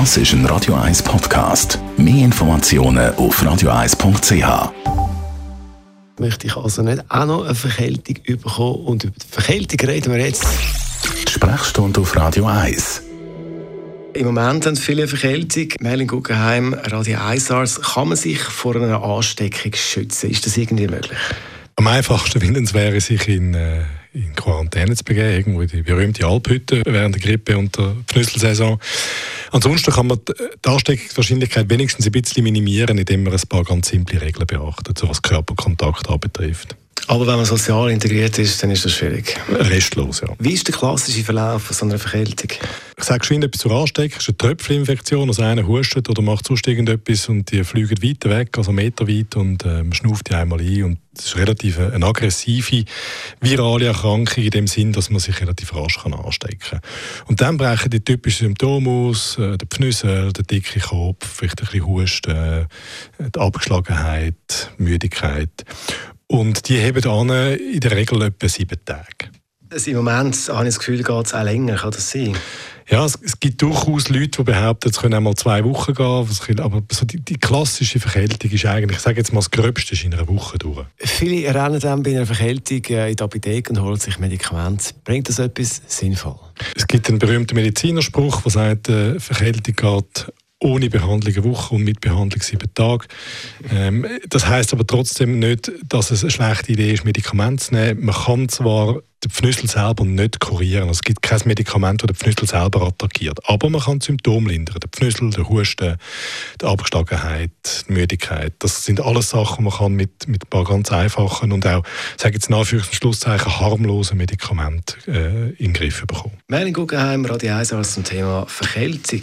Das ist ein Radio 1 Podcast. Mehr Informationen auf radio1.ch. Möchte ich also nicht auch noch eine Verkältung bekommen und über die Verkältung reden wir jetzt. Die Sprechstunde auf Radio 1. Im Moment haben viele Verkältung. Merlin Guggenheim, Radio 1 SARS. Kann man sich vor einer Ansteckung schützen? Ist das irgendwie möglich? Am einfachsten finden es wäre, sich in, äh, in Quarantäne zu begeben, irgendwo in die berühmte Alphütte während der Grippe und der Pfnüsselsaison. Ansonsten kann man die Ansteckungswahrscheinlichkeit wenigstens ein bisschen minimieren, indem man ein paar ganz simple Regeln beachtet, so was Körperkontakt anbetrifft. Aber wenn man sozial integriert ist, dann ist das schwierig. Restlos, ja. Wie ist der klassische Verlauf von so einer Verkältung? Sage schon etwas zur Ansteckung. Ist eine Tröpfelinfektion. Also einer hustet oder macht sonst irgendetwas und die fliegen weiter weg, also meterweit und äh, man schnauft die einmal ein. Und das ist relativ eine aggressive virale Erkrankung in dem Sinn, dass man sich relativ rasch kann anstecken kann. Und dann brechen die typischen Symptome aus, äh, der Pfnüssel, der dicke Kopf, vielleicht ein bisschen Husten, äh, die Abgeschlagenheit, Müdigkeit. Und die haben an in der Regel etwa sieben Tage. Also Im Moment habe ich das Gefühl, geht es auch länger. Kann das sein? Ja, es, es, gibt durchaus Leute, die behaupten, es können einmal zwei Wochen gehen. Aber so die, die, klassische Verkältung ist eigentlich, ich sage jetzt mal, das Gröbste ist in einer Woche durch. Viele rennen dann bei einer Verkältung äh, in die Apotheke und holen sich Medikamente. Bringt das etwas sinnvoll? Es gibt einen berühmten Medizinerspruch, der sagt, äh, Verkältung geht ohne Behandlung eine Woche und mit Behandlung sieben Tage. Ähm, das heißt aber trotzdem nicht, dass es eine schlechte Idee ist, Medikamente zu nehmen. Man kann zwar den Pfnüssel selber nicht kurieren. Also es gibt kein Medikament, das den Pfnüssel selber attackiert. Aber man kann Symptome lindern. Der Pfnüssel, der Husten, die Abgeschlagenheit, die Müdigkeit. Das sind alles Sachen, die man kann mit, mit ein paar ganz einfachen und auch, sage jetzt in Anführungs- Schlusszeichen, harmlosen Medikamenten äh, in den Griff bekommen. Melanie Guggenheim, Radio 1 als zum Thema Verkältung.